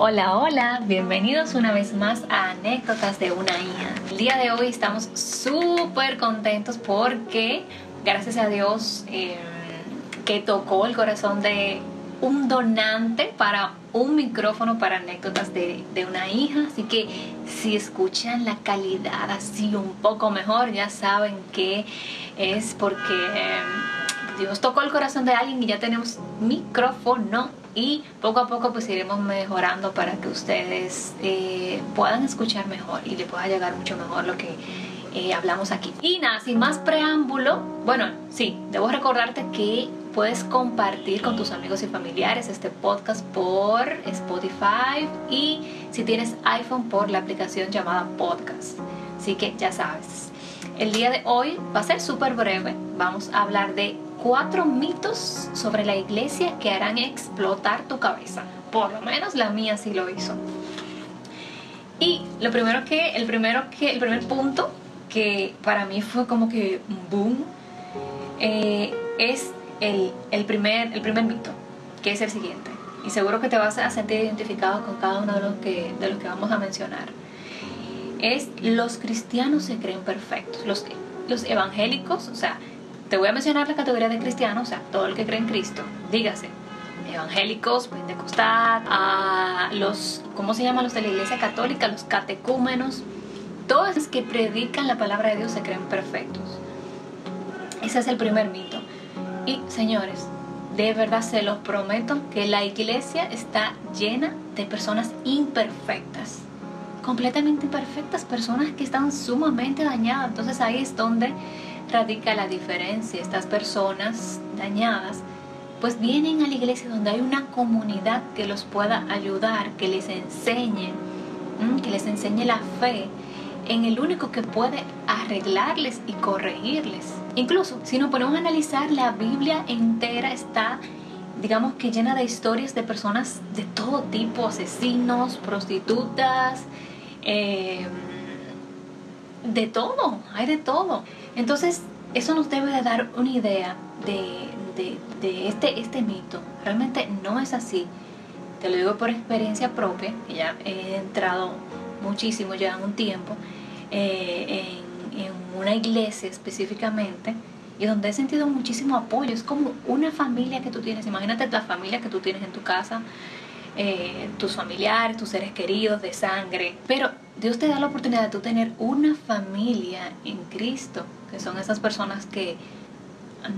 Hola, hola, bienvenidos una vez más a Anécdotas de una hija. El día de hoy estamos súper contentos porque, gracias a Dios, eh, que tocó el corazón de un donante para un micrófono para anécdotas de, una hija. Así que si escuchan la calidad así un poco mejor, ya saben que es porque eh, Dios tocó el corazón de alguien y ya tenemos micrófono y poco a poco pues iremos mejorando para que ustedes eh, puedan escuchar mejor y le pueda llegar mucho mejor lo que eh, hablamos aquí. Y nada, sin más preámbulo, bueno, sí, debo recordarte que puedes compartir con tus amigos y familiares este podcast por Spotify y si tienes iPhone por la aplicación llamada Podcast. Así que ya sabes. El día de hoy va a ser súper breve. Vamos a hablar de cuatro mitos sobre la iglesia que harán explotar tu cabeza. Por lo menos la mía sí lo hizo. Y lo primero que, el primero que, el primer punto que para mí fue como que boom, eh, es el, el, primer, el primer mito, que es el siguiente. Y seguro que te vas a sentir identificado con cada uno de los que, de los que vamos a mencionar. Es los cristianos se creen perfectos. Los, los evangélicos, o sea, te voy a mencionar la categoría de cristianos, o sea, todo el que cree en Cristo. Dígase, evangélicos, pentecostal, a los, ¿cómo se llaman los de la iglesia católica? Los catecúmenos. Todos los que predican la palabra de Dios se creen perfectos. Ese es el primer mito. Y señores, de verdad se los prometo que la iglesia está llena de personas imperfectas. Completamente imperfectas, personas que están sumamente dañadas. Entonces ahí es donde radica la diferencia. Estas personas dañadas pues vienen a la iglesia donde hay una comunidad que los pueda ayudar, que les enseñe, que les enseñe la fe en el único que puede arreglarles y corregirles. Incluso si nos ponemos a analizar, la Biblia entera está, digamos que llena de historias de personas de todo tipo, asesinos, prostitutas, eh, de todo, hay de todo. Entonces, eso nos debe de dar una idea de, este, este mito. Realmente no es así. Te lo digo por experiencia propia, que ya he entrado muchísimo ya un tiempo eh, en, en, una iglesia específicamente y donde he sentido muchísimo apoyo. Es como una familia que tú tienes. Imagínate la familia que tú tienes en tu casa, eh, tus familiares, tus seres queridos de sangre. Pero Dios te da la oportunidad de tú tener una familia en Cristo, que son esas personas que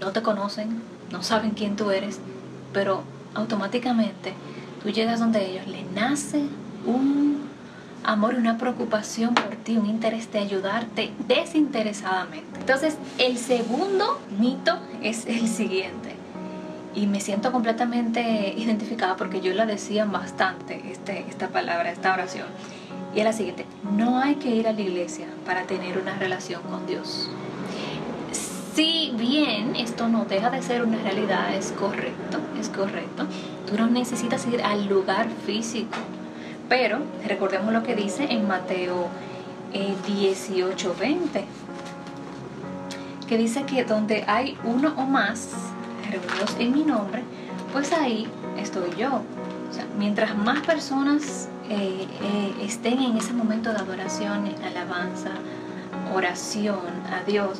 no te conocen, no saben quién tú eres, pero automáticamente tú llegas donde ellos, le nace un amor y una preocupación por ti, un interés de ayudarte desinteresadamente. Entonces, el segundo mito es el siguiente y me siento completamente identificada porque yo la decía bastante, este, esta palabra, esta oración. Y es la siguiente, no hay que ir a la iglesia para tener una relación con Dios. Si bien esto no deja de ser una realidad, es correcto, es correcto, tú no necesitas ir al lugar físico. Pero recordemos lo que dice en Mateo eh, 18:20, que dice que donde hay uno o más, reunidos en mi nombre, pues ahí estoy yo. O sea, mientras más personas eh, eh, estén en ese momento de adoración, alabanza, oración a Dios,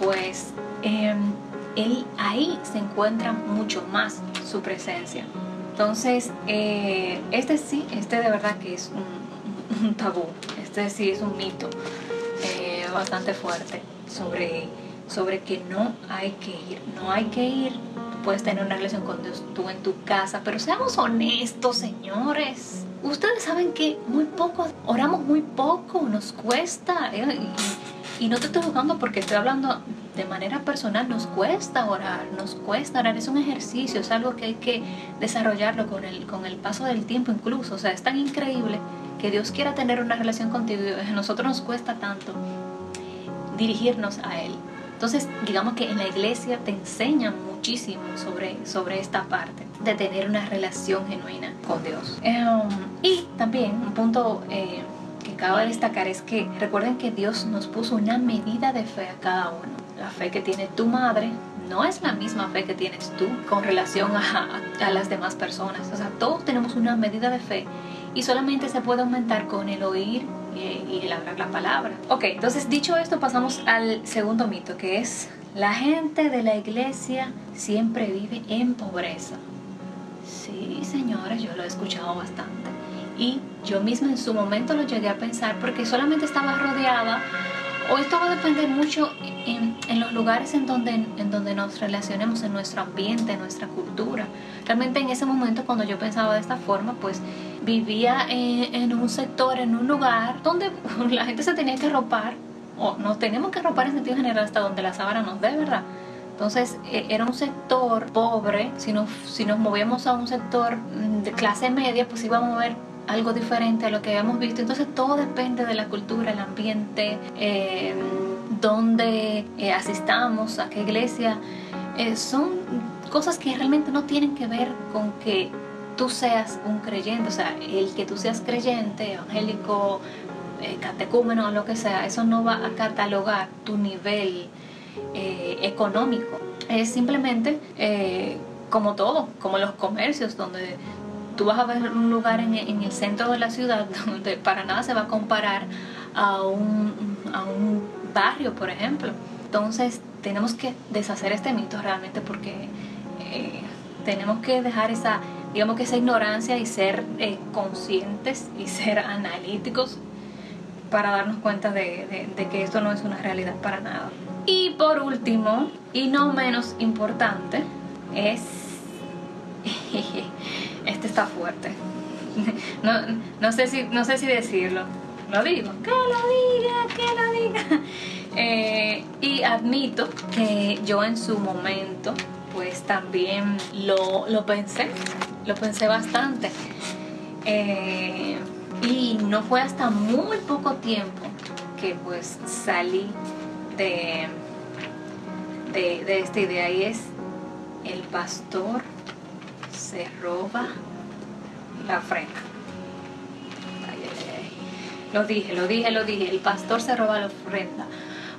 pues em, él, ahí se encuentra mucho más su presencia. Entonces, eh, este sí, este de verdad que es un, un tabú, este sí es un mito bastante fuerte sobre sobre que no hay que ir, no hay que ir. Puedes tener una relación con Dios tú en tu casa, pero seamos honestos, señores. Ustedes saben que muy poco, oramos muy poco, nos cuesta. ¿eh? Y, no te estoy jugando porque estoy hablando de manera personal, nos cuesta orar, nos cuesta orar, es un ejercicio, es algo que hay que desarrollarlo con el, con el paso del tiempo incluso. O sea, es tan increíble que Dios quiera tener una relación contigo y a nosotros nos cuesta tanto dirigirnos a Él. Entonces, digamos que en la iglesia te enseñan muchísimo sobre, sobre esta parte de tener una relación genuina con Dios. Em, y también un punto eh, que acabo de destacar es que recuerden que Dios nos puso una medida de fe a cada uno. La fe que tiene tu madre no es la misma fe que tienes tú con relación a, a las demás personas. O sea, todos tenemos una medida de fe y solamente se puede aumentar con el oír y, el hablar la palabra. Ok, entonces dicho esto pasamos al segundo mito que es la gente de la iglesia siempre vive en pobreza. Sí, señores, yo lo he escuchado bastante. Y yo misma en su momento lo llegué a pensar porque solamente estaba rodeada, o esto va a depender mucho en, los lugares en donde, en donde nos relacionemos, en nuestro ambiente, en nuestra cultura. Realmente en ese momento cuando yo pensaba de esta forma, pues vivía en, en un sector, en un lugar donde la gente se tenía que ropar, o nos tenemos que ropar en sentido general hasta donde la sábana nos dé, ¿verdad? Entonces e, era un sector pobre, si nos, si nos movíamos a un sector mm, de clase media, pues íbamos a ver algo diferente a lo que habíamos visto. Entonces todo depende de la cultura, el ambiente, eh, dónde eh, asistamos, a qué iglesia. Eh, son cosas que realmente no tienen que ver con que tú seas un creyente, o sea, el que tú seas creyente, evangélico, eh, catecúmeno o lo que sea, eso no va a catalogar tu nivel eh, económico. Es simplemente eh, como todo, como los comercios, donde tú vas a ver un lugar en, el centro de la ciudad donde para nada se va a comparar a un, a un barrio, por ejemplo. Entonces tenemos que deshacer este mito realmente porque tenemos que dejar esa, digamos que esa ignorancia y ser conscientes y ser analíticos para darnos cuenta de, que esto no es una realidad para nada. Y por último, y no menos importante, es... este está fuerte. No, sé si, no sé si decirlo. Lo digo. Que lo diga, que lo diga. Eh, y admito que yo en su momento, pues también lo, lo pensé. Lo pensé bastante. Eh, y no fue hasta muy poco tiempo que pues salí de, de, esta idea y es el pastor se roba la ofrenda. Lo dije, lo dije, lo dije, el pastor se roba la ofrenda.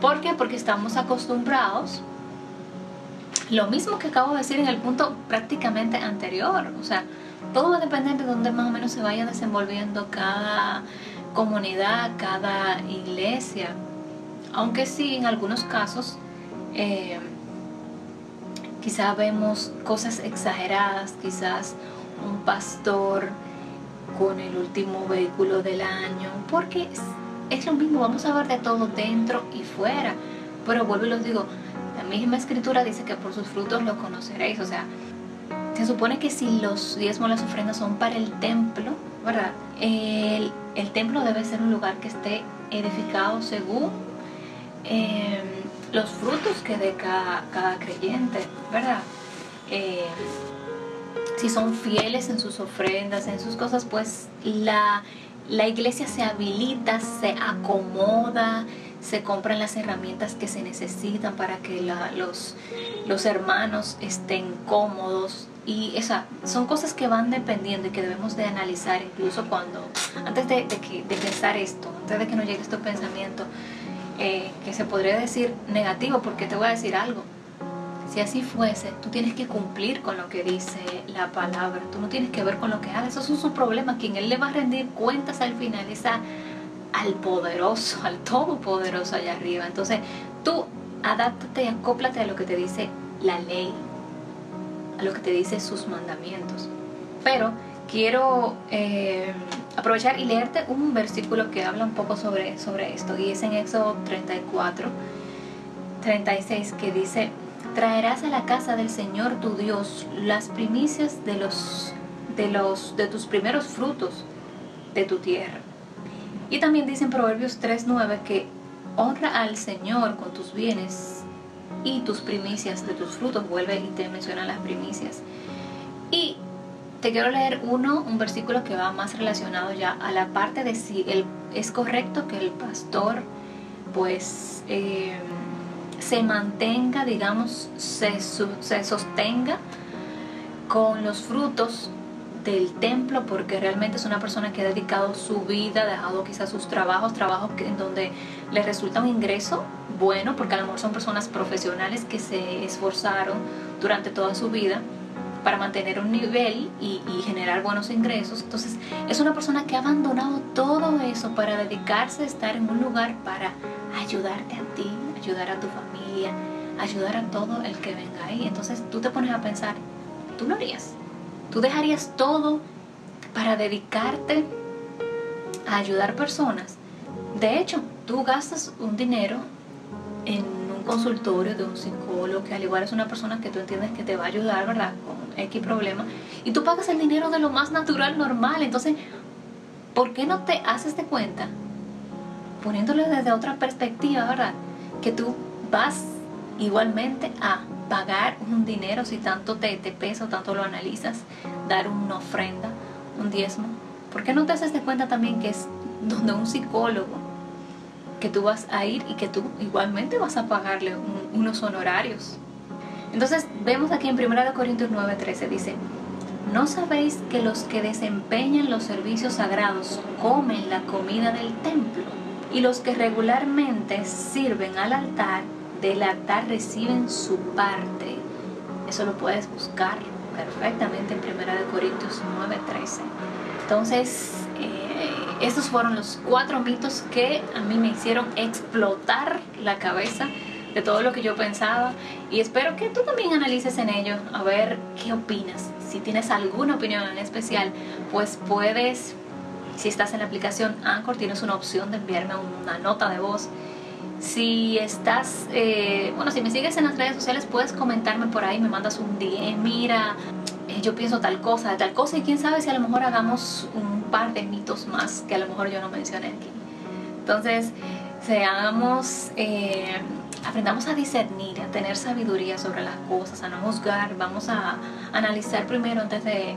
¿Por qué? Porque estamos acostumbrados, lo mismo que acabo de decir en el punto prácticamente anterior, o sea, todo va a depender de dónde más o menos se vaya desenvolviendo cada comunidad, cada iglesia. Aunque sí, en algunos casos, eh, quizás vemos cosas exageradas, quizás un pastor con el último vehículo del año, porque es, lo mismo, vamos a ver de todo dentro y fuera. Pero vuelvo y los digo, la misma escritura dice que por sus frutos lo conoceréis, o sea, se supone que si los diezmos, las ofrendas son para el templo, ¿verdad? El, templo debe ser un lugar que esté edificado según em, los frutos que dé cada, creyente, ¿verdad? Em, si son fieles en sus ofrendas, en sus cosas, pues la, la iglesia se habilita, se acomoda, se compran las herramientas que se necesitan para que los, los hermanos estén cómodos. Y esa, son cosas que van dependiendo y que debemos de analizar incluso cuando, antes de, que, de pensar esto, antes de que nos llegue este pensamiento, que se podría decir negativo, porque te voy a decir algo. Si así fuese, tú tienes que cumplir con lo que dice la palabra. Tú no tienes que ver con lo que haga. Eso es su problema. Quien él le va a rendir cuentas al final esa al poderoso, al todopoderoso allá arriba. Entonces, tú adáptate y acóplate a lo que te dice la ley, a lo que te dice sus mandamientos. Pero quiero eh, aprovechar y leerte un versículo que habla un poco sobre, sobre esto, y es en Éxodo 34, 36, que dice, traerás a la casa del Señor tu Dios las primicias de los de los de tus primeros frutos de tu tierra y también dice en Proverbios 3.9 que honra al Señor con tus bienes y tus primicias de tus frutos. Vuelve y te menciona las primicias. Y te quiero leer uno, un versículo que va más relacionado ya a la parte de si el, es correcto que el pastor pues eh, se mantenga, digamos, se, se sostenga con los frutos del templo porque realmente es una persona que ha dedicado su vida, ha dejado quizás sus trabajos, trabajos en donde le resulta un ingreso bueno, porque a lo mejor son personas profesionales que se esforzaron durante toda su vida para mantener un nivel y, generar buenos ingresos. Entonces es una persona que ha abandonado todo eso para dedicarse a estar en un lugar para ayudarte a ti, ayudar a tu familia, ayudar a todo el que venga ahí. Entonces tú te pones a pensar, tú lo harías. Tú dejarías todo para dedicarte a ayudar personas. De hecho, tú gastas un dinero en un consultorio de un psicólogo que al igual es una persona que tú entiendes que te va a ayudar, ¿verdad? X problema. Y tú pagas el dinero de lo más natural, normal. Entonces, ¿por qué no te haces de cuenta, poniéndolo desde otra perspectiva, ¿verdad? Que tú vas igualmente a pagar un dinero si tanto te, te pesa o tanto lo analizas, dar una ofrenda, un diezmo. ¿Por qué no te haces de cuenta también que es donde un psicólogo que tú vas a ir y que tú igualmente vas a pagarle unos honorarios? Entonces vemos aquí en 1 Corintios 9:13 dice, ¿no sabéis que los que desempeñan los servicios sagrados comen la comida del templo? Y los que regularmente sirven al altar del altar reciben su parte. Eso lo puedes buscar perfectamente en 1 Corintios 9:13. Entonces, eh, estos fueron los cuatro mitos que a mí me hicieron explotar la cabeza de todo lo que yo pensaba y espero que tú también analices en ello a ver qué opinas. Si tienes alguna opinión en especial, pues puedes, si estás en la aplicación Anchor, tienes una opción de enviarme una nota de voz si estás, eh, bueno, si me sigues en las redes sociales, puedes comentarme por ahí, me mandas un DM, mira, eh, yo pienso tal cosa, tal cosa, y quién sabe si a lo mejor hagamos un par de mitos más que a lo mejor yo no mencioné aquí. Entonces, seamos, eh, aprendamos a discernir, a tener sabiduría sobre las cosas, a no juzgar, vamos a analizar primero antes de,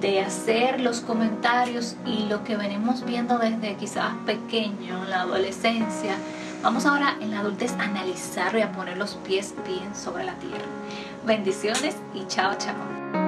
de hacer los comentarios y lo que venimos viendo desde quizás pequeño, la adolescencia, Vamos ahora en la adultez a analizarlo y a poner los pies bien sobre la tierra. Bendiciones y chao, chao.